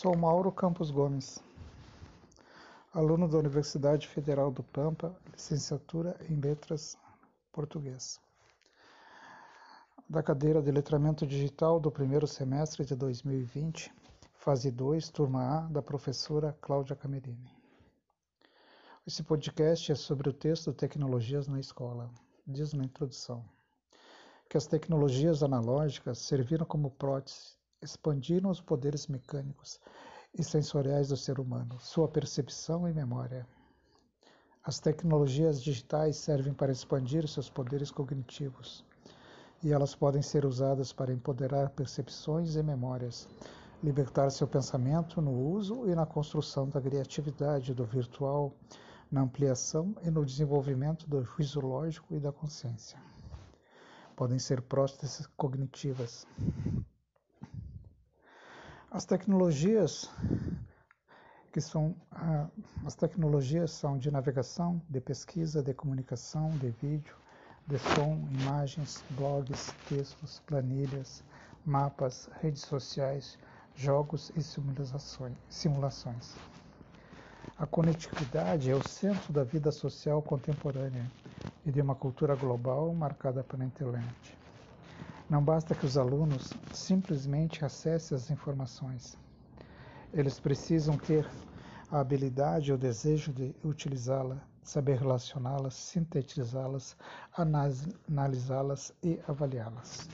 Sou Mauro Campos Gomes, aluno da Universidade Federal do Pampa, licenciatura em Letras Português, da cadeira de Letramento Digital do primeiro semestre de 2020, fase 2, turma A, da professora Cláudia Camerini. Esse podcast é sobre o texto Tecnologias na Escola. Diz na introdução que as tecnologias analógicas serviram como prótese expandiram os poderes mecânicos e sensoriais do ser humano, sua percepção e memória. As tecnologias digitais servem para expandir seus poderes cognitivos, e elas podem ser usadas para empoderar percepções e memórias, libertar seu pensamento no uso e na construção da criatividade do virtual, na ampliação e no desenvolvimento do juízo lógico e da consciência. Podem ser próteses cognitivas, as tecnologias que são as tecnologias são de navegação, de pesquisa, de comunicação, de vídeo, de som, imagens, blogs, textos, planilhas, mapas, redes sociais, jogos e simulações. A conectividade é o centro da vida social contemporânea e de uma cultura global marcada pela internet. Não basta que os alunos simplesmente acessem as informações. Eles precisam ter a habilidade ou desejo de utilizá-la, saber relacioná-las, sintetizá-las, analisá-las e avaliá-las.